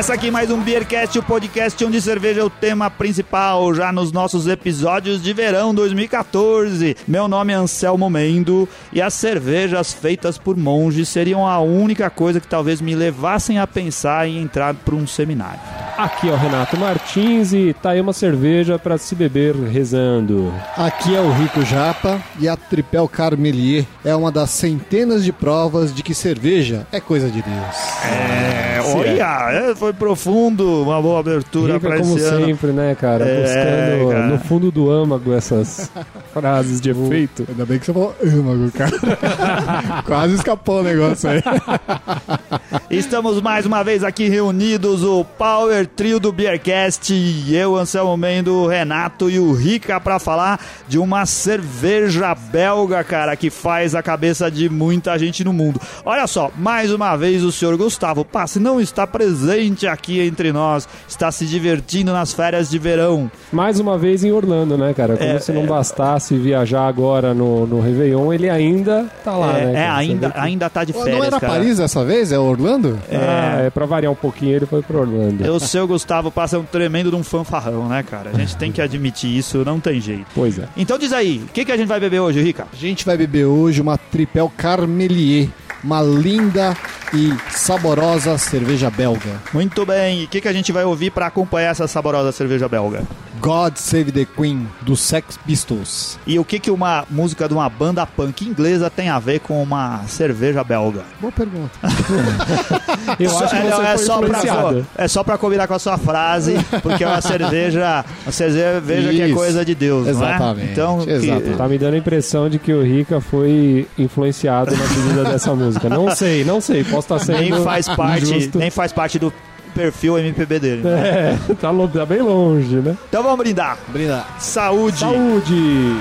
Começa aqui mais um Beercast, o podcast onde cerveja é o tema principal, já nos nossos episódios de verão 2014. Meu nome é Anselmo Mendo e as cervejas feitas por monges seriam a única coisa que talvez me levassem a pensar em entrar para um seminário. Aqui é o Renato Martins e tá aí uma cerveja para se beber rezando. Aqui é o Rico Japa e a Tripel Carmelier é uma das centenas de provas de que cerveja é coisa de Deus. É, olha, é, foi profundo, uma boa abertura para como esse ano. sempre, né, cara? É, Buscando cara. no fundo do âmago essas frases de efeito. Ainda bem que você falou âmago, cara. Quase escapou o negócio aí. Estamos mais uma vez aqui reunidos, o Power Trio do Beercast, e eu, Anselmo Mendo, o Renato e o Rica, para falar de uma cerveja belga, cara, que faz a cabeça de muita gente no mundo. Olha só, mais uma vez o senhor Gustavo Passe não está presente aqui entre nós, está se divertindo nas férias de verão. Mais uma vez em Orlando, né, cara? Como É, se não é. bastasse viajar agora no, no Réveillon, ele ainda tá lá, é, né? é, cara? Você ainda, que- ainda tá de férias, Não era cara. Paris dessa vez? É Orlando? Ah, é pra variar um pouquinho, ele foi pro Orlando. O seu Gustavo Passe é um tremendo de um fanfarrão, né, cara? A gente tem que admitir isso, não tem jeito. Pois é. Então diz aí, o que, que a gente vai beber hoje, Rica? A gente vai beber hoje uma Tripel Carmelier, uma linda e saborosa cerveja belga. Muito bem, e o que, que a gente vai ouvir para acompanhar essa saborosa cerveja belga? God Save the Queen, do Sex Pistols. E o que, que uma música de uma banda punk inglesa tem a ver com uma cerveja belga? Boa pergunta. Eu acho que é, você é foi só pra, é só pra combinar com a sua frase, porque é uma cerveja, uma cerveja que é coisa de Deus, Exatamente, não é? Então, que- exatamente. Tá me dando a impressão de que o Rica foi influenciado na pedida dessa música. Não sei, não sei. Posso estar sendo nem faz parte, injusto. nem faz parte do perfil MPB dele. É, tá, lo- tá bem longe, né? Então vamos brindar. Brindar. Saúde. Saúde!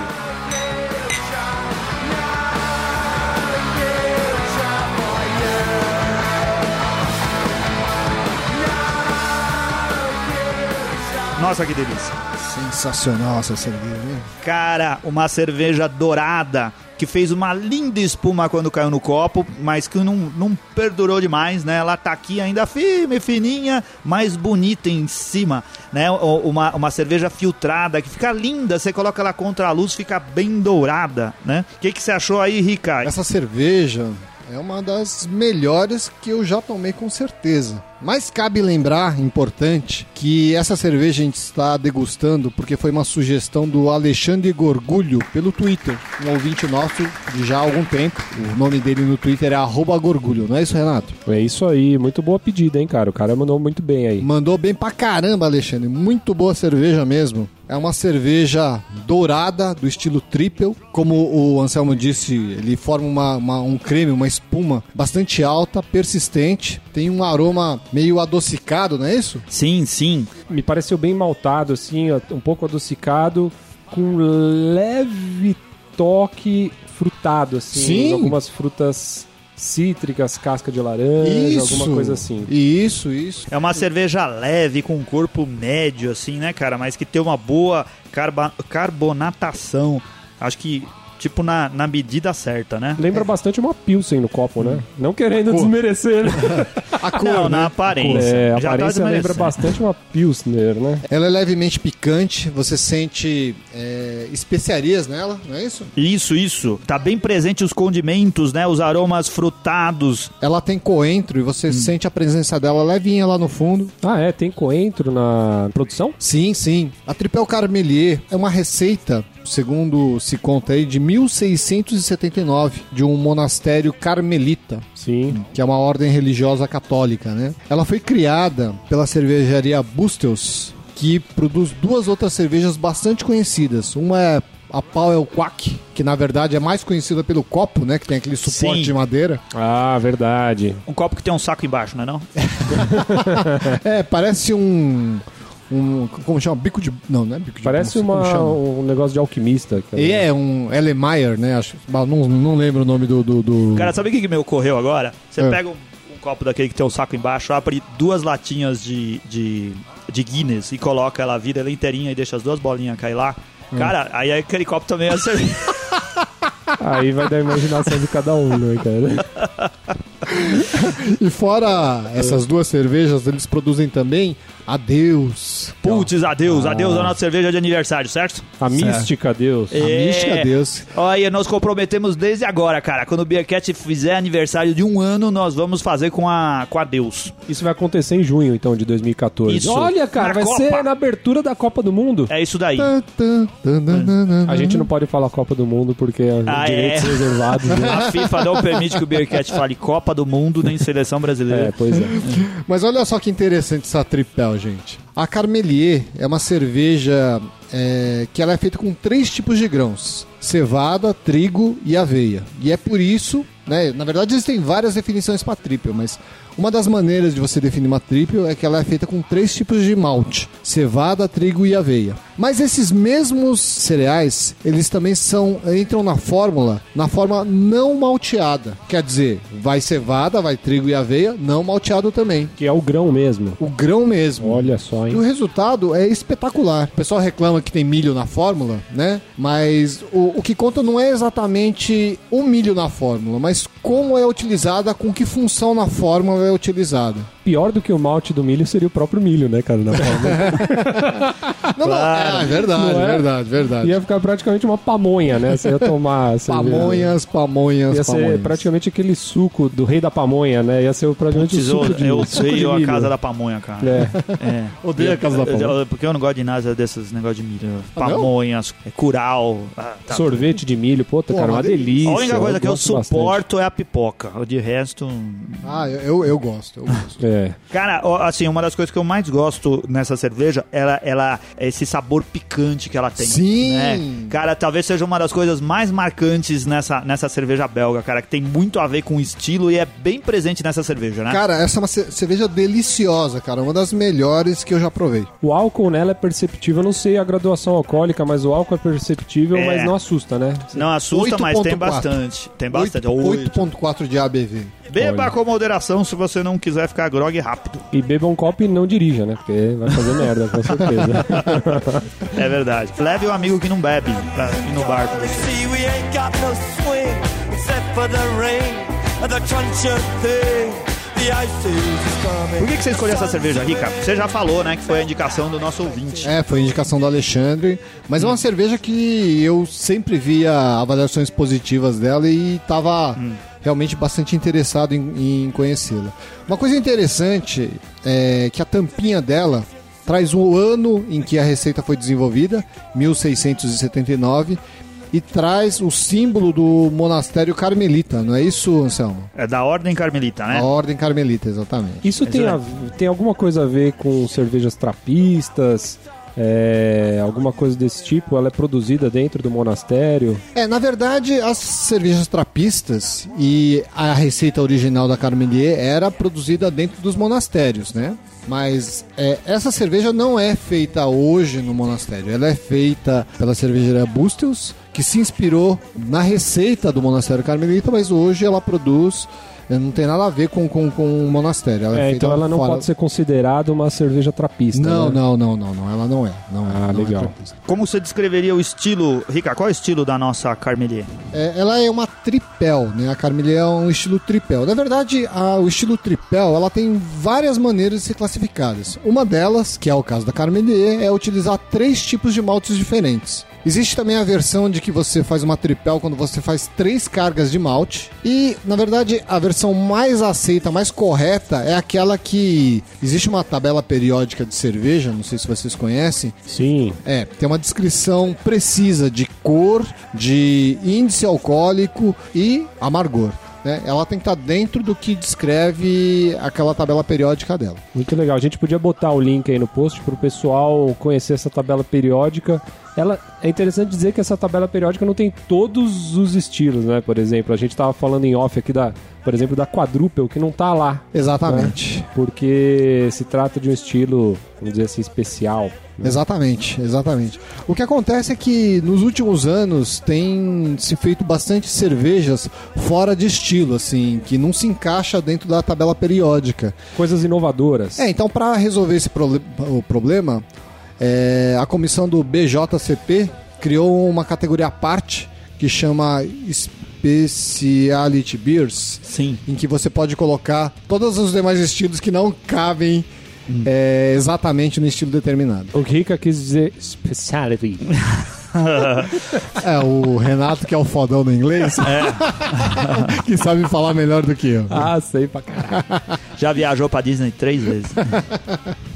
Nossa, que delícia. Sensacional essa cerveja, né? Cara, uma cerveja dourada que fez uma linda espuma quando caiu no copo, mas que não, não perdurou demais, né? Ela tá aqui ainda firme, fininha, mais bonita em cima, né? Uma, uma cerveja filtrada que fica linda, você coloca ela contra a luz, fica bem dourada, né? O que, que você achou aí, Rica? Essa cerveja é uma das melhores que eu já tomei com certeza. Mas cabe lembrar, importante, que essa cerveja a gente está degustando porque foi uma sugestão do Alexandre Gorgulho pelo Twitter, um ouvinte nosso de já há algum tempo. O nome dele no Twitter é Gorgulho, não é isso, Renato? É isso aí, muito boa pedida, hein, cara? O cara mandou muito bem aí. Mandou bem pra caramba, Alexandre. Muito boa cerveja mesmo. É uma cerveja dourada, do estilo triple. Como o Anselmo disse, ele forma uma- uma- um creme, uma espuma bastante alta, persistente. Tem um aroma meio adocicado, não é isso? Sim, sim. Me pareceu bem maltado, assim, um pouco adocicado, com leve toque frutado, assim. Sim. Algumas frutas cítricas, casca de laranja, alguma coisa assim. Isso, isso. É uma cerveja leve, com um corpo médio, assim, né, cara? Mas que tem uma boa carba- carbonatação. Acho que, tipo, na, na medida certa, né? Lembra bastante uma Pilsen no copo, né? Não querendo desmerecer, né? A cor, Não, né? na aparência. É, a Já tá aparência lembra desmerecendo. bastante uma Pilsner, né? Ela é levemente picante, você sente é, especiarias nela, não é isso? Isso, isso. Tá bem presente os condimentos, né? Os aromas frutados. Ela tem coentro e você sente a presença dela levinha lá no fundo. Ah, é? Tem coentro na produção? Sim, sim. A Tripel Carmelier é uma receita, segundo se conta aí, de 1679, de um monastério carmelita, Sim. que é uma ordem religiosa católica, né? Ela foi criada pela cervejaria Bustels, que produz duas outras cervejas bastante conhecidas. Uma é a Powell Quack, que na verdade é mais conhecida pelo copo, né? Que tem aquele suporte Sim. de madeira. Ah, verdade. Um copo que tem um saco embaixo, não é não? É, parece um. Um como chama? Bico de. Não, não é bico de Parece uma, um negócio de alquimista. cara. E é um Ellemeyer, né? Acho, não, não lembro o nome do. do, do- Cara, sabe o que, que me ocorreu agora? Você É. pega um, um copo daquele que tem um saco embaixo, abre duas latinhas de, de, de Guinness e coloca ela, vira ela inteirinha e deixa as duas bolinhas cair lá. Cara, aí aquele copo também é cerveja. Aí vai da imaginação de cada um, né, cara? E fora essas duas cervejas, eles produzem também Adeus. Putz, adeus, adeus a nossa cerveja de aniversário, certo? A mística, Deus. A É. mística Adeus. Olha, nós comprometemos desde agora, cara. Quando o Beercat fizer aniversário de um ano, nós vamos fazer com a, com a Deus. Isso vai acontecer em junho, então, de 2014. Isso. Olha, cara, Na vai Copa. ser na abertura da Copa do Mundo. É isso daí. A gente não pode falar Copa do Mundo porque é Ah, direitos é? reservados. né? A FIFA não permite que o Beercat fale Copa do Mundo nem Seleção É, Brasileira. pois é. Mas olha só que interessante essa tripel, gente. A Carmelier é uma cerveja é, que ela é feita com três tipos de grãos: cevada, trigo e aveia. E é por isso, né? Na verdade, existem várias definições para triple, mas uma das maneiras de você definir uma triple é que ela é feita com três tipos de malte: cevada, trigo e aveia. Mas esses mesmos cereais, eles também são entram na fórmula, na forma não malteada. Quer dizer, vai cevada, vai trigo e aveia, não malteado também. Que é o grão mesmo. O grão mesmo. Olha só, E hein? o resultado é espetacular. O pessoal reclama que tem milho na fórmula, né? Mas o, o que conta não é exatamente o milho na fórmula, mas como é utilizada, com que função na fórmula é utilizada. Pior do que o malte do milho seria o próprio milho, né, cara? Na forma. Não, Claro. não, é, é verdade, Não é? verdade, verdade. Ia ficar praticamente uma pamonha, né? Você ia tomar. cerveja. Pamonhas, pamonhas, Ia ser pamonhas. praticamente aquele suco do rei da pamonha, né? Ia ser praticamente Putz, o eu, suco de, eu odeio a casa da pamonha, cara. É. É. Odeio a casa da pamonha. Eu- Porque eu não gosto de nada desses negócios de milho. Ah, não? Pamonhas, é, curau. ah, tá. Sorvete de milho, puta, Pô, cara, uma delícia. A única coisa que eu gosto bastante. suporto é a pipoca. O de resto. Ah, eu, eu, eu gosto, eu gosto. É. Cara, ó, assim, uma das coisas que eu mais gosto nessa cerveja, ela, ela é esse sabor picante que ela tem. Sim. né? Cara, talvez seja uma das coisas mais marcantes nessa, nessa cerveja belga, cara, que tem muito a ver com o estilo e é bem presente nessa cerveja, né? Cara, essa é uma ce- cerveja deliciosa, cara. Uma das melhores que eu já provei. O álcool nela é perceptível, eu não sei a graduação alcoólica, mas o álcool é perceptível, É. mas não assusta, né? Não assusta, mas tem 8.4. bastante. Tem bastante. 8 Oito. 8.4 de ABV. Beba Olha. com moderação se você não quiser ficar grog rápido. E beba um copo e não dirija, né? Porque vai fazer merda, com certeza. É verdade. Leve um amigo que não bebe pra ir no bar. com você. See, we ain't got no swing except for the rain and the crunch of thing. The ice is coming. Por que, que você escolheu essa cerveja, Rica? Você já falou, né, que foi a indicação do nosso ouvinte. É, foi indicação do Alexandre. Mas é uma cerveja que eu sempre via avaliações positivas dela e tava realmente bastante interessado em, em conhecê-la. Uma coisa interessante é que a tampinha dela traz o ano em que a receita foi desenvolvida, 1679, e traz o símbolo do monastério carmelita, não é isso, Anselmo? É da Ordem Carmelita, né? A ordem carmelita, exatamente. Isso tem, a- tem alguma coisa a ver com cervejas trapistas? É, alguma coisa desse tipo? Ela é produzida dentro do monastério? É, na verdade, as cervejas trapistas e a receita original da Carmelier era produzida dentro dos monastérios, né? Mas é, essa cerveja não é feita hoje no monastério. Ela é feita pela cervejaria Bustels, que se inspirou na receita do monastério carmelita, mas hoje ela produz. É, Não tem nada a ver com, com, com o monastério. Ela é, É, feita então ela não fora- pode ser considerada uma cerveja trapista. Não, né? não, não, não, não. Ela não é. Não é, Ah, não é legal. trapista. Como você descreveria o estilo, Rica? Qual é o estilo da nossa Carmelier? É, ela é uma tripel, né? A Carmelier é um estilo tripel. Na verdade, a- o estilo tripel, ela tem várias maneiras de ser classificadas. Uma delas, que é o caso da Carmelier, é utilizar três tipos de maltes diferentes. Existe também a versão de que você faz uma tripel quando você faz três cargas de malte. E, na verdade, a versão mais aceita, mais correta, é aquela que existe uma tabela periódica de cerveja, não sei se vocês conhecem, Sim. é, tem uma descrição precisa de cor, de índice alcoólico e amargor. Né? Ela tem que estar dentro do que descreve aquela tabela periódica dela. Muito legal. A gente podia botar o link aí no post para o pessoal conhecer essa tabela periódica. Ela é interessante dizer que essa tabela periódica não tem todos os estilos, né? Por exemplo, a gente estava falando em off aqui da, por exemplo, da quadruple que não tá lá, Exatamente. porque se trata de um estilo, vamos dizer assim, especial. Exatamente, exatamente. O que acontece é que nos últimos anos tem se feito bastante cervejas fora de estilo, assim, que não se encaixa dentro da tabela periódica. Coisas inovadoras. É, então para resolver esse prole- o problema, é, a comissão do BJCP criou uma categoria à parte que chama Speciality Beers, Sim. em que você pode colocar todos os demais estilos que não cabem Hum. é, exatamente no estilo determinado. O Rica quis dizer speciality. É, o Renato, que é o fodão do inglês, que sabe falar melhor do que eu. Ah, sei pra caralho. Já viajou pra Disney três vezes.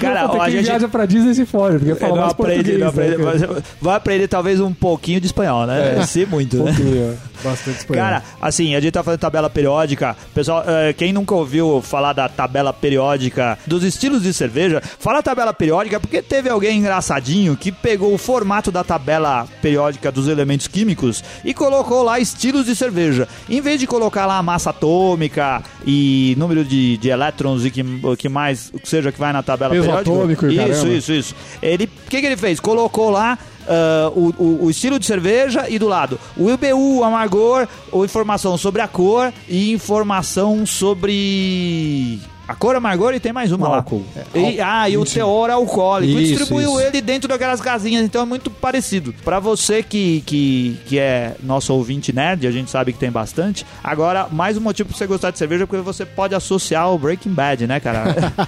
Cara, ó, a gente viaja pra Disney se fode, porque fala mais aprende, não aprende, né, vai aprender talvez um pouquinho de espanhol, né? Se muito, Um né? pouquinho. Bastante espanhol. Cara, assim, a gente tá fazendo tabela periódica. Pessoal, eh, quem nunca ouviu falar da tabela periódica dos estilos de cerveja, fala tabela periódica porque teve alguém engraçadinho que pegou o formato da tabela periódica dos elementos químicos e colocou lá estilos de cerveja. Em vez de colocar lá massa atômica e número de, de elétrons e que, o que mais seja que vai na tabela Peso periódica. atômico isso, caramba. isso, isso. Ele, o que, que ele fez? Colocou lá ah, o, o- o estilo de cerveja e do lado o IBU, o amargor, ou informação sobre a cor e informação sobre a cor, amargor e tem mais uma O lá. álcool. E, ah, e o teor alcoólico. E Isso, distribuiu isso. ele dentro daquelas casinhas, então é muito parecido. Pra você que, que, que é nosso ouvinte nerd, a gente sabe que tem bastante. Agora, mais um motivo pra você gostar de cerveja é porque você pode associar o Breaking Bad, né, cara?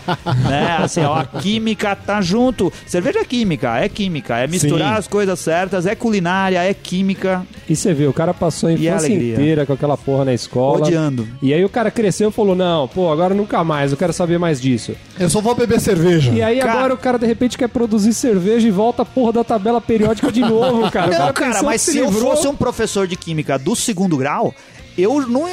né? Assim, ó, a química tá junto. Cerveja é química, é química. É misturar Sim. as coisas certas, é culinária, é química. E você vê, o cara passou a a infância inteira com aquela porra na escola. Odiando. E aí o cara cresceu e falou: Não, pô, agora nunca mais, eu quero saber mais disso. Eu só vou beber cerveja. E aí Cara- agora o cara de repente quer produzir cerveja e volta a porra da tabela periódica de novo, cara. Não, cara, pensou mas que se eu livrou. fosse um professor de química do segundo grau, eu não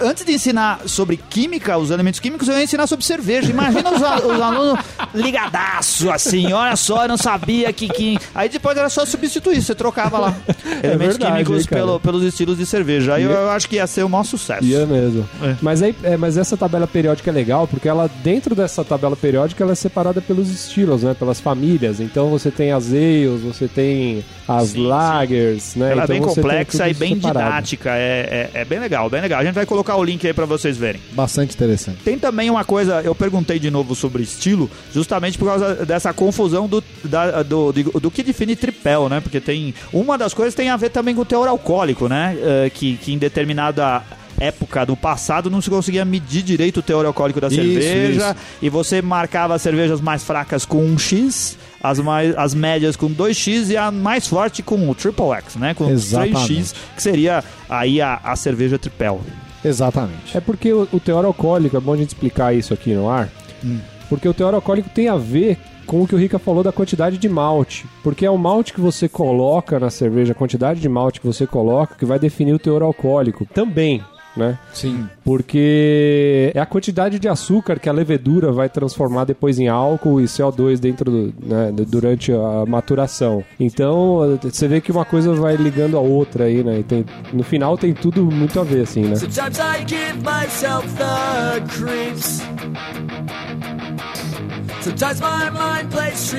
antes de ensinar sobre química, os elementos químicos, eu ia ensinar sobre cerveja. Imagina os, os alunos ligadaço, assim, olha só, eu não sabia que, que... Aí depois era só substituir, você trocava lá elementos verdade, químicos hein, pelo- pelos estilos de cerveja. Aí eu, eu acho que ia ser o maior sucesso. Ia mesmo. É. Mas, aí, é, mas essa tabela periódica é legal porque ela, dentro dessa tabela periódica, ela é separada pelos estilos, né? Pelas famílias. Então você tem as ales, você tem as Sim, lagers, né? Ela é então bem você tem complexa e bem separado. didática, é, é, é bem legal, bem legal. A gente vai colocar o link aí pra vocês verem. Bastante interessante. Tem também uma coisa, eu perguntei de novo sobre estilo, justamente por causa dessa confusão do, da- do, do, do que define tripel, né? Porque tem. Uma das coisas tem a ver também com o teor alcoólico, né? Eh, que, que em determinada época do passado não se conseguia medir direito o teor alcoólico da Isso, cerveja isso. e você marcava as cervejas mais fracas com um X, as, mais, as médias com 2X e a mais forte com o triple X, né? Com Exatamente. 3X, que seria aí a, a cerveja tripel. Exatamente. É porque o, o teor alcoólico, é bom a gente explicar isso aqui no ar, Hum. porque o teor alcoólico tem a ver com o que o Rica falou da quantidade de malte. Porque é o malte que você coloca na cerveja, a quantidade de malte que você coloca, que vai definir o teor alcoólico também, né? Sim. Porque é a quantidade de açúcar que a levedura vai transformar depois em álcool e CO2 dentro do, né, durante a maturação. Então, você vê que uma coisa vai ligando a outra aí, né? E tem, no final tem tudo muito a ver, assim, né? Sometimes I give myself the creeps.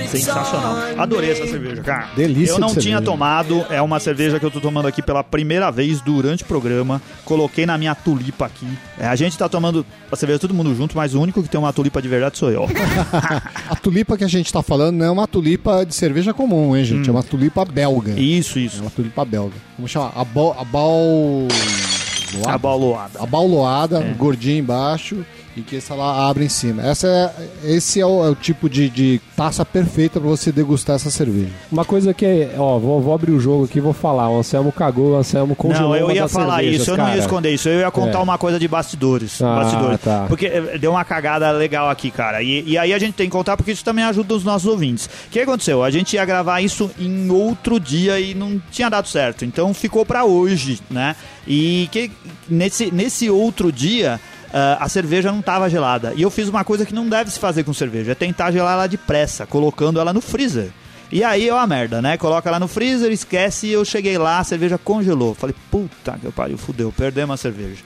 Sensacional. on Adorei essa cerveja, cara. Delícia Eu não tinha cerveja. tomado, é uma cerveja que eu tô tomando aqui pela primeira vez durante o programa. Coloquei na minha tulipa aqui. É, a gente tá tomando a cerveja todo mundo junto, mas o único que tem uma tulipa de verdade sou eu. A tulipa que a gente tá falando não é uma tulipa de cerveja comum, hein, gente? É uma tulipa belga. Isso, É isso. uma tulipa belga. Vamos chamar a bal... A bal... A baloada. Abauloada, gordinha embaixo e que essa lá abre em cima. Essa é, esse é o, é o tipo de, de taça perfeita para você degustar essa cerveja. Uma coisa que é, ó, vou, vou abrir o jogo aqui e vou falar. O Anselmo cagou, o Anselmo congelou Não, eu ia falar isso, eu não ia esconder isso, eu ia contar É. uma coisa de bastidores. Ah, bastidores. tá. Porque eh, deu uma cagada legal aqui, cara. E, e aí a gente tem que contar porque isso também ajuda os nossos ouvintes. O que aconteceu? A gente ia gravar isso em outro dia e não tinha dado certo. Então ficou pra hoje, né? E que nesse, nesse outro dia. Ah, a cerveja não estava gelada. E eu fiz uma coisa que não deve se fazer com cerveja: é tentar gelar ela depressa, colocando ela no freezer. E aí é uma merda, né? Coloca lá no freezer, esquece eu cheguei lá, a cerveja congelou. Falei, puta que pariu, fudeu, perdemos a cerveja.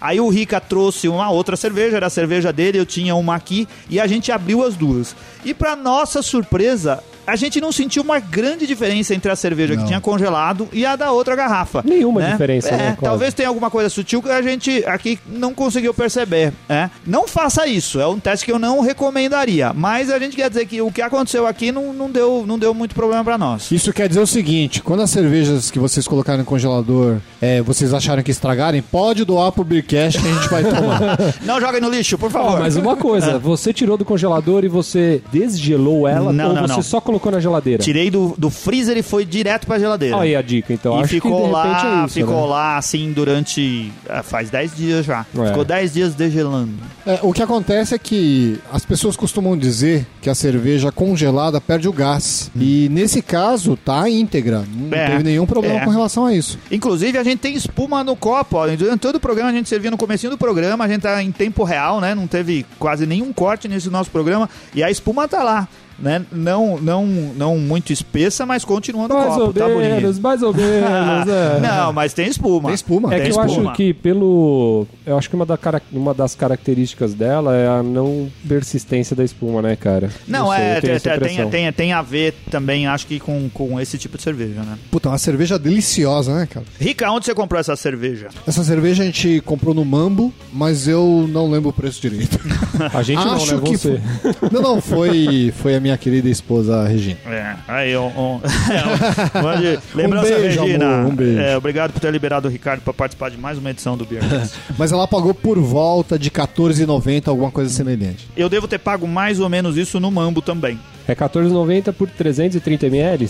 Aí o Rica trouxe uma outra cerveja, era a cerveja dele, eu tinha uma aqui, e a gente abriu as duas. E pra nossa surpresa, a gente não sentiu uma grande diferença entre a cerveja Não. que tinha congelado e a da outra garrafa. Nenhuma né? diferença, é, né, quase. Talvez tenha alguma coisa sutil que a gente aqui não conseguiu perceber. É. Não faça isso, é um teste que eu não recomendaria. Mas a gente quer dizer que o que aconteceu aqui não, não, deu, não deu muito problema pra nós. Isso quer dizer o seguinte: quando as cervejas que vocês colocaram no congelador, é, vocês acharam que estragarem, pode doar pro Beercast que a gente vai tomar. Não joguem no lixo, por favor. mas uma coisa, você tirou do congelador e você desgelou ela Não, ou não, você não. só colocou na geladeira? Tirei do, do freezer e foi direto pra geladeira. Olha aí a dica, então. e Acho ficou que de repente lá, é isso, ficou né? lá assim durante. ah, faz 10 dias já. É. Ficou 10 dias degelando. É, o que acontece é que as pessoas costumam dizer que a cerveja congelada perde o gás. E nesse caso, tá íntegra. Não É, teve nenhum problema é. com relação a isso. Inclusive, a gente tem espuma no copo. Ó. Durante todo o programa, a gente servia no comecinho do programa. A gente tá em tempo real, né? Não teve quase nenhum corte nesse nosso programa. E a espuma tá lá. Né? Não, não, não muito espessa, mas continua no Mais copo. ou tá menos, bonito. mais ou menos, é. Não, mas tem espuma. Tem espuma. É Tem que eu espuma. acho que pelo. Eu acho que uma, da uma das características dela é a não persistência da espuma, né, cara? Não, sei, é, eu tem, essa tem, tem, tem a ver também, acho que com, com esse tipo de cerveja, né? Puta, uma cerveja deliciosa, né, cara? Rica, onde você comprou essa cerveja? Essa cerveja a gente comprou no Mambo, mas eu não lembro o preço direito. A gente não, Acho né? que Você. foi- Não, não, foi, foi a minha querida esposa Regina. É, aí, um, um, é, um, lembrança, beijo, Regina. amor, um beijo. É, obrigado por ter liberado o Ricardo para participar de mais uma edição do Beercast. Mas ela pagou por volta de R$14,90, alguma coisa semelhante. Eu devo ter pago mais ou menos isso no Mambo também. É 14,90 por 330 ml?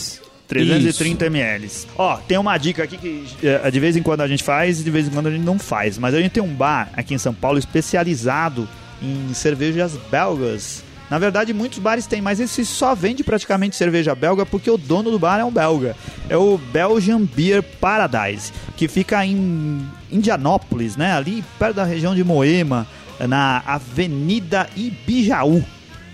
330 ml. Ó, tem uma dica aqui que é, de vez em quando a gente faz e de vez em quando a gente não faz. Mas a gente tem um bar aqui em São Paulo especializado em cervejas belgas. Na verdade, muitos bares têm, mas esse só vende praticamente cerveja belga porque o dono do bar é um belga. É o Belgian Beer Paradise, que fica em Indianópolis, né? Ali perto da região de Moema, na Avenida Ibijaú.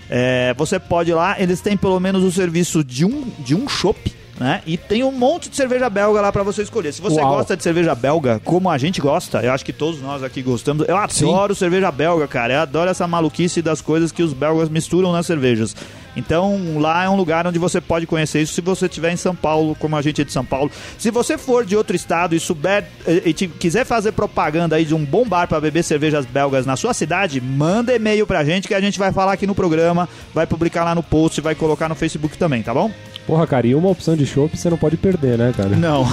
É, você pode ir lá, eles têm pelo menos o serviço de um, de um chopp, né? E tem um monte de cerveja belga lá pra você escolher. Se você Uau. gosta de cerveja belga, como a gente gosta, eu acho que todos nós aqui gostamos. Eu adoro cerveja belga, cara. Eu adoro essa maluquice das coisas que os belgas misturam nas cervejas. Então, lá é um lugar onde você pode conhecer isso se você estiver em São Paulo, como a gente é de São Paulo. Se você for de outro estado e souber e, e quiser fazer propaganda aí de um bom bar para beber cervejas belgas na sua cidade, manda e-mail pra gente que a gente vai falar aqui no programa, vai publicar lá no post, vai colocar no Facebook também, tá bom? Porra, cara, e uma opção de chopp você não pode perder, né, cara? Não.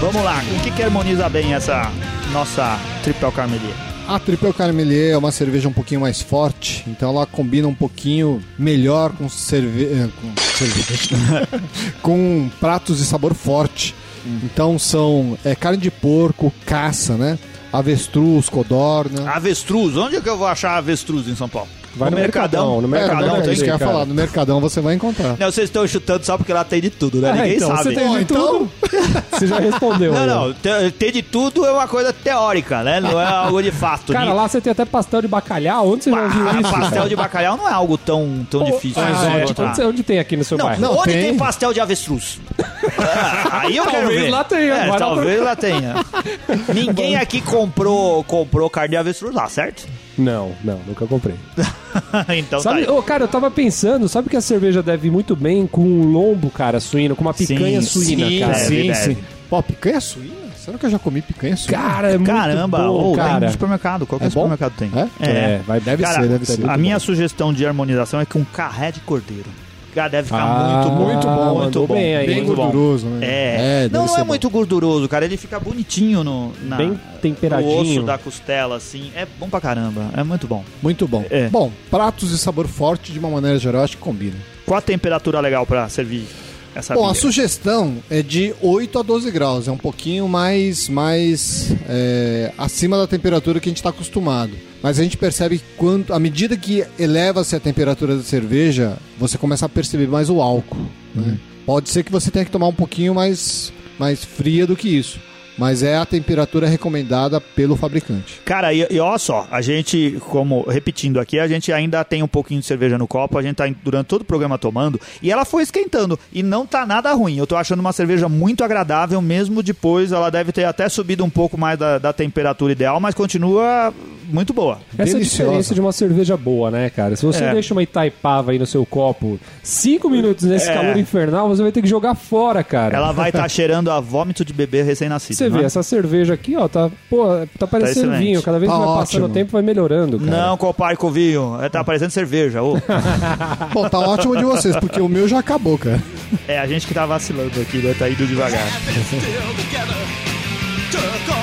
Vamos lá, o que que harmoniza bem essa nossa Triple Carmelier? A Triple Carmelier é uma cerveja um pouquinho mais forte, então ela combina um pouquinho melhor com, cerve... eh, com cerveja. com pratos de sabor forte. Então são é, carne de porco, caça, né? Avestruz, codorna. Avestruz, onde é que eu vou achar avestruz em São Paulo? Vai no Mercadão, no É, Mercadão é tem, isso que eu ia falar. No Mercadão você vai encontrar. Não, vocês estão chutando só porque lá tem de tudo, né? Ah, Ninguém então, sabe. você tem de então- tudo. Você já respondeu. Não, não, ter, de tudo é uma coisa teórica, né? Não é algo de fato. Cara, lá você tem até pastel de bacalhau. Onde você já viu Ah, isso? pastel cara? de bacalhau não é algo tão, tão difícil. Ah, é, onde, onde tem aqui no seu Não, bairro? Não, onde tem. tem. pastel de avestruz? Ah, aí eu quero Talvez ver. lá tenha, É, talvez lá tenha. Ninguém aqui comprou, comprou carne de avestruz lá, certo? Não, não, nunca comprei. então Sabe, tá aí. ô, cara, eu tava pensando, sabe que a cerveja deve ir muito bem com um lombo, cara, suíno, com uma picanha Sim, suína, sim, cara. deve, sim, deve. sim. Pô, picanha suína? Será que eu já comi picanha suína? Cara, é muito Caramba, bom, ô, tem cara. no supermercado. Qualquer É bom? supermercado tem. É? É, vai, Deve Cara, ser, deve ser. a muito minha bom. sugestão de harmonização é com carré de cordeiro. Deve ficar Ah, muito bom. muito bom, muito bom. bem Bem muito bom. gorduroso, né? É, deve não, não é bom. muito gorduroso, cara. Ele fica bonitinho no, na, Bem no temperadinho. osso da costela, assim. É bom pra caramba. É muito bom. Muito bom. É. Bom, pratos de sabor forte, de uma maneira geral, acho que combina. Qual a temperatura legal pra servir essa Bom, a sugestão é de 8 a 12 graus. É um pouquinho mais, mais é, acima da temperatura que a gente está acostumado. Mas a gente percebe que quando, à medida que eleva-se a temperatura da cerveja, você começa a perceber mais o álcool. né? Pode ser que você tenha que tomar um pouquinho mais, mais fria do que isso. Mas é a temperatura recomendada pelo fabricante. Cara, e, e olha só, a gente, como repetindo aqui, a gente ainda tem um pouquinho de cerveja no copo, a gente tá durante todo o programa tomando, e ela foi esquentando, e não tá nada ruim. Eu tô achando uma cerveja muito agradável, mesmo depois ela deve ter até subido um pouco mais da, da temperatura ideal, mas continua muito boa. Essa é a Deliciosa. diferença de uma cerveja boa, né, cara? Se você É. deixa uma Itaipava aí no seu copo cinco minutos nesse É. calor infernal, você vai ter que jogar fora, cara. Ela vai estar cheirando a vômito de bebê recém-nascido. Você vê, essa cerveja aqui, ó, tá, pô, tá parecendo excelente. vinho. Cada vez Tá que vai passando o tempo, vai melhorando, cara. Não, compare com vinho. É, Tá parecendo cerveja. ô. Bom, tá ótimo de vocês, porque o meu já acabou, cara. é a gente que tá vacilando aqui, né? Tá indo devagar.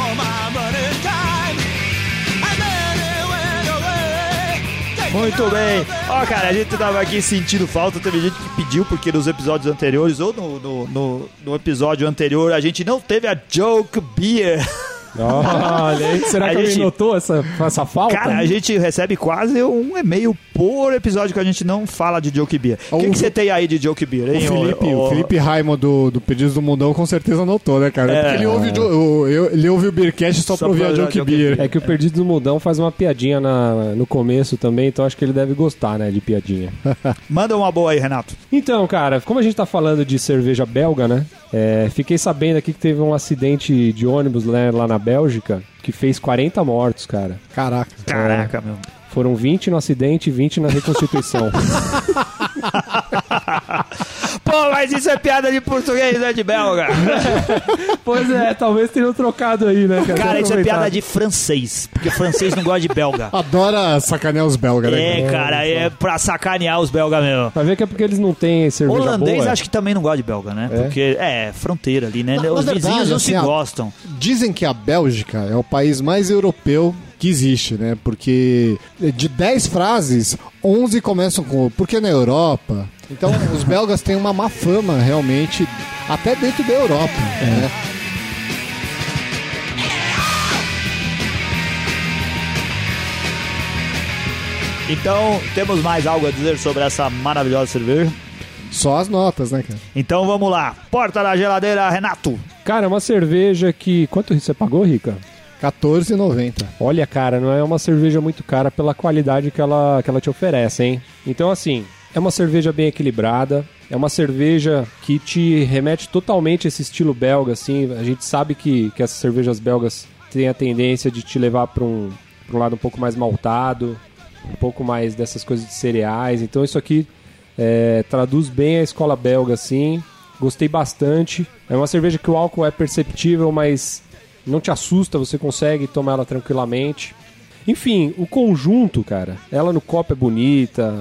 Muito bem. Ó, cara, a gente tava aqui sentindo falta. Teve gente que pediu, porque nos episódios anteriores, ou no, no, no, no episódio anterior, a gente não teve a Joke Beer. Olha, aí, será A que alguém gente- notou essa, essa falta? Cara, a gente recebe quase um e-mail por episódio que a gente não fala de Joke Beer. O que, O- você tem aí de Joke Beer, O hein? Felipe, ô- o ô- Felipe Raimo do, do Pedidos do Mundão com certeza notou, né, cara? É. Porque ele ouve, o, o- eu- ele ouve o Beercast só, Só pra ouvir a Joke Joke Beer. É que o Perdido do Mudão faz uma piadinha na, no começo também, então acho que ele deve gostar, né, de piadinha. Manda uma boa aí, Renato. Então, cara, como a gente tá falando de cerveja belga, né? É, fiquei sabendo aqui que teve um acidente de ônibus né, lá na Bélgica que fez 40 mortos, cara. Caraca. Caraca, meu. Foram 20 no acidente e 20 na reconstituição. Pô, mas isso é piada de português, não é de belga. pois é, talvez tenham trocado aí, né? Cara, isso é piada de francês, porque francês não gosta de belga. Adora sacanear os belgas, né? É, cara, é pra sacanear os belgas mesmo. Vai ver que é porque eles não têm cerveja Holandês boa. acho que também não gosta de belga, né? É? Porque é fronteira ali, né? Na- Os na vizinhos verdade, não assim, se a- gostam. Dizem que a Bélgica é o país mais europeu que existe, né? Porque de 10 frases, 11 começam com porque na Europa. Então, os belgas têm uma má fama, realmente, até dentro da Europa, né? Então, temos mais algo a dizer sobre essa maravilhosa cerveja? Só as notas, né, cara? Então vamos lá. Porta da geladeira, Renato. Cara, é uma cerveja que... Quanto você pagou, Rica? 14,90. Olha, cara, não é uma cerveja muito cara pela qualidade que ela, que ela te oferece, hein? Então, assim, é uma cerveja bem equilibrada, é uma cerveja que te remete totalmente a esse estilo belga, assim. A gente sabe que, que essas cervejas belgas têm a tendência de te levar para um, um lado um pouco mais maltado, um pouco mais dessas coisas de cereais. Então, isso aqui é, traduz bem a escola belga, assim. Gostei bastante. É uma cerveja que o álcool é perceptível, mas não te assusta, você consegue tomar ela tranquilamente. Enfim, o conjunto, cara, ela no copo é bonita,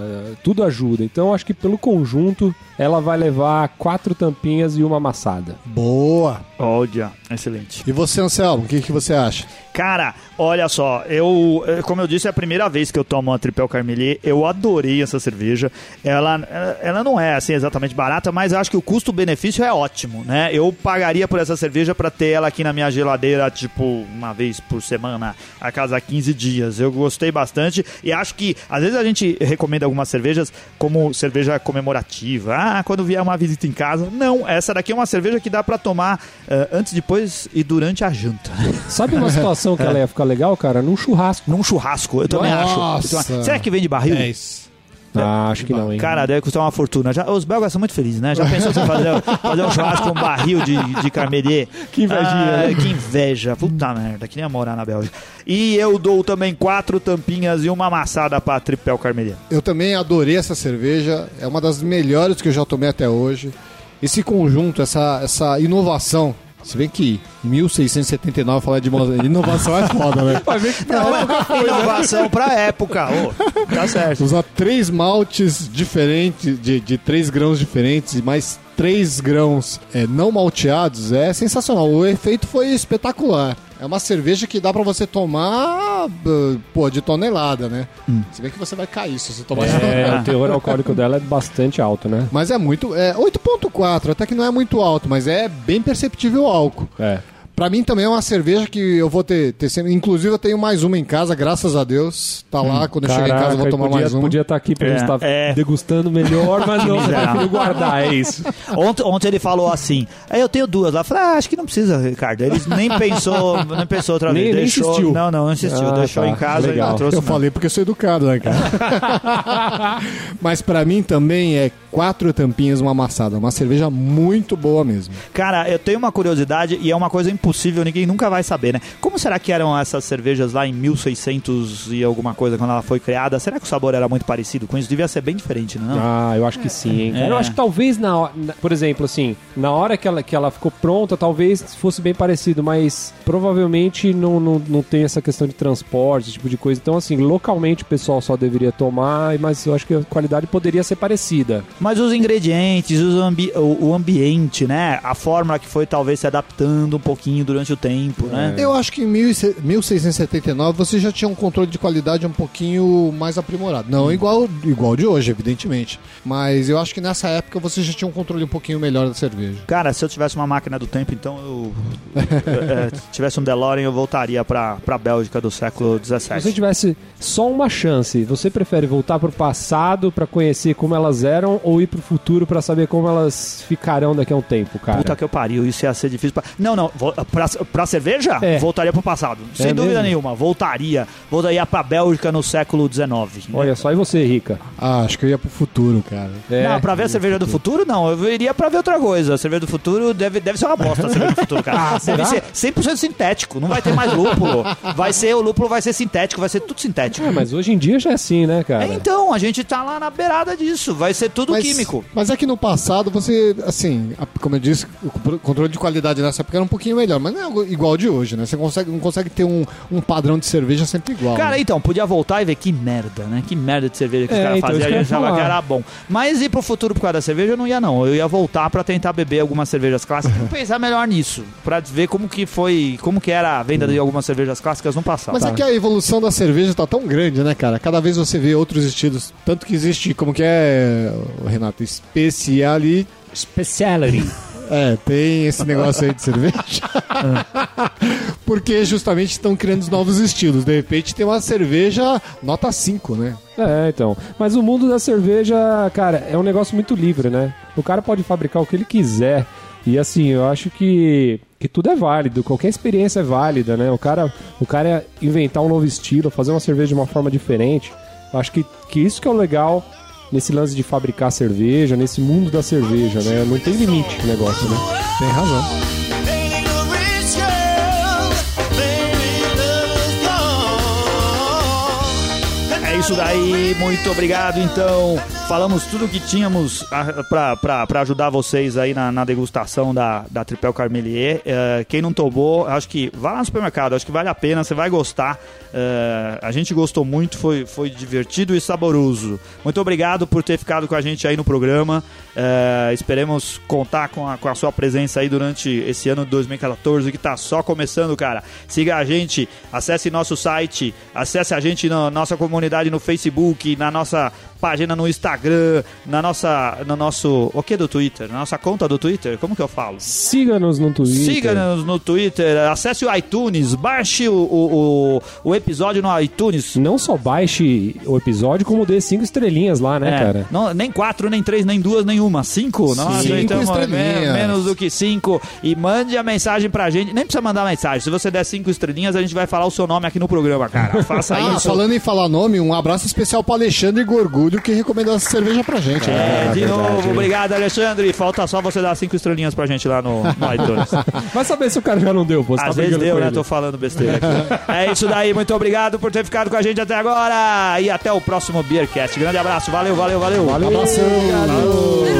tudo ajuda. Então acho que pelo conjunto ela vai levar quatro tampinhas e uma amassada. Boa! Olha, excelente. E você, Anselmo, o que, que você acha? Cara, olha só, eu, eh, como eu disse, é a primeira vez que eu tomo uma Tripel Carmelier. Eu adorei essa cerveja. Ela, ela- ela não é assim exatamente barata, mas eu acho que o custo-benefício é ótimo, né? Eu pagaria por essa cerveja pra ter ela aqui na minha geladeira, tipo, uma vez por semana, a cada 15 dias. Eu gostei bastante e acho que às vezes a gente recomenda algumas cervejas como cerveja comemorativa. Ah, quando vier uma visita em casa. Não, essa daqui é uma cerveja que dá pra tomar eh, antes, depois e durante a janta. Sabe uma situação que ela ia ficar legal, cara? Num churrasco. Num churrasco, eu também Nossa. acho. Será que vem de barril? 10. Ah, acho que não, hein? Cara, deve custar uma fortuna. Já, os belgas são muito felizes, né? Já pensou você fazer, fazer um churrasco com um barril de, de Carmelier? Que invejinha, Ah, né? Que inveja. Puta merda, queria morar na Bélgica. E eu dou também quatro tampinhas e uma amassada pra Tripel Carmelier. Eu também adorei essa cerveja, é uma das melhores que eu já tomei até hoje. Esse conjunto, essa, essa inovação, se bem que 1679 falar de inovação é foda, né? Vai ver que pra Não, época é inovação pra época. Ô, tá certo. Usar três maltes diferentes, de, de três grãos diferentes e mais três grãos é, não malteados é sensacional. O efeito foi espetacular. É uma cerveja que dá pra você tomar, uh, pô, de tonelada, né? Se bem que você vai cair se você tomar de É, tonelada. o teor alcoólico dela é bastante alto, né? Mas é muito. É 8,4, até que não é muito alto, mas é bem perceptível o álcool. É. Pra mim também é uma cerveja que eu vou ter, ter sempre. Inclusive, eu tenho mais uma em casa, graças a Deus. Tá lá, quando eu chegar em casa, eu vou tomar podia, mais uma. Podia estar aqui pra É, gente estar é. degustando melhor, mas não, preferiu guardar, é isso. Ontem, ontem ele falou assim, aí eu tenho duas lá. Eu falei, ah, acho que não precisa, Ricardo. Ele nem pensou, nem pensou outra vez. Nem- nem deixou, insistiu. Não, não, não insistiu. Ah, deixou tá. em casa Legal. e trouxe Eu não. falei porque eu sou educado, né, cara? Mas pra mim também é quatro tampinhas uma amassada. Uma cerveja muito boa mesmo. Cara, eu tenho uma curiosidade e é uma coisa impossível, ninguém nunca vai saber, né? Como será que eram essas cervejas lá em 1600 e alguma coisa quando ela foi criada? Será que o sabor era muito parecido com isso? Devia ser bem diferente, não? Ah, eu acho que sim, hein? cara. É. Eu acho que talvez na hora, na- por exemplo, assim, na hora que ela, que ela ficou pronta, talvez fosse bem parecido, mas provavelmente não, não, não tem essa questão de transporte, esse tipo de coisa. Então, assim, localmente o pessoal só deveria tomar, mas eu acho que a qualidade poderia ser parecida. Mas os ingredientes, os ambi- o, o ambiente, né? A fórmula que foi talvez se adaptando um pouquinho durante o tempo, né? Eu acho que em 16- 1679 você já tinha um controle de qualidade um pouquinho mais aprimorado. Não igual, igual de hoje, evidentemente. Mas eu acho que nessa época você já tinha um controle um pouquinho melhor da cerveja. Cara, se eu tivesse uma máquina do tempo, então eu. é, tivesse um DeLorean, eu voltaria pra, pra Bélgica do século Se você XVII. tivesse só uma chance, você prefere voltar pro passado pra conhecer como elas eram ou ir pro futuro pra saber como elas ficarão daqui a um tempo, cara? Puta que eu pariu, isso ia ser difícil. Pra... Não, não, vo- pra, pra cerveja, É. voltaria pro passado. Sem É dúvida mesmo? nenhuma, voltaria. Voltaria pra Bélgica no século XIX. Olha só, e você, Rica? Ah, acho que eu ia pro futuro, cara. É. Não, pra ver a cerveja do futuro, não. Eu iria pra ver outra coisa. A cerveja do futuro deve, deve ser uma bosta, a cerveja do futuro, cara. deve será? ser 100% sintético. Não vai ter mais lúpulo. Vai ser, o lúpulo vai ser sintético, vai ser tudo sintético. É, mas hoje em dia já é assim, né, cara? É, então, a gente tá lá na beirada disso. Vai ser tudo Mas, químico. mas é que no passado você, assim, como eu disse, o co- controle de qualidade nessa época era um pouquinho melhor, mas não é igual de hoje, né? Você consegue, não consegue ter um, um padrão de cerveja sempre igual. Cara, né? então, podia voltar e ver que merda, né? Que merda de cerveja que É, os caras então, faziam. A gente achava que era bom. Mas ir pro futuro por causa da cerveja, eu não ia, não. Eu ia voltar pra tentar beber algumas cervejas clássicas. Vou pensar melhor nisso. Pra ver como que foi. Como que era a venda de algumas cervejas clássicas no passado. Mas é que a evolução da cerveja tá tão grande, né, cara? Cada vez você vê outros estilos. Tanto que existe, como que é, o Renato, especiali... Speciality. É, tem esse negócio aí de cerveja. Porque justamente estão criando os novos estilos. De repente tem uma cerveja nota 5, né? É, então. Mas o mundo da cerveja, cara, é um negócio muito livre, né? O cara pode fabricar o que ele quiser. E assim, eu acho que, que tudo é válido, qualquer experiência é válida, né? O cara, o cara inventar um novo estilo, fazer uma cerveja de uma forma diferente. Eu acho que, que isso que é o legal nesse lance de fabricar cerveja, nesse mundo da cerveja, né? Não tem limite o negócio, né? Tem razão. Isso daí, muito obrigado. Então, falamos tudo que tínhamos ah, pra ajudar vocês aí na, na degustação da, da Tripel Carmelier. Eh, quem não tomou, acho que vá lá no supermercado, acho que vale a pena, você vai gostar. Eh, a gente gostou muito, foi, foi divertido e saboroso. Muito obrigado por ter ficado com a gente aí no programa. Eh, esperemos contar com a, com a sua presença aí durante esse ano de 2014 que tá só começando, cara. Siga a gente, acesse nosso site, acesse a gente na nossa comunidade no Facebook, na nossa página no Instagram, na nossa, no nosso, o que do Twitter? Na nossa conta do Twitter, como que eu falo? Siga-nos no Twitter. Siga-nos no Twitter, acesse o iTunes, baixe o, o, o, o episódio no iTunes. Não só baixe o episódio, como dê cinco estrelinhas lá, né, É, cara? não- nem quatro, nem três, nem duas, nenhuma. Cinco. Nossa, Cinco então é estrelinhas. men- menos do que cinco. E mande a mensagem pra gente. Nem precisa mandar mensagem. Se você der cinco estrelinhas, a gente vai falar o seu nome aqui no programa, cara. Faça Ah, isso. falando em falar nome, um abraço especial para Alexandre Gorgulho, que recomendou essa cerveja pra gente. É, né? de verdade, novo, obrigado, Alexandre. Falta só você dar cinco estrelinhas pra gente lá no, no iTunes. Vai saber se o cara já não deu, pô. Você Às tá vezes deu, né? ele. Tô falando besteira aqui. é isso daí, muito obrigado por ter ficado com a gente até agora. E até o próximo Beercast. Grande abraço, valeu, valeu, valeu. Abração. Falou.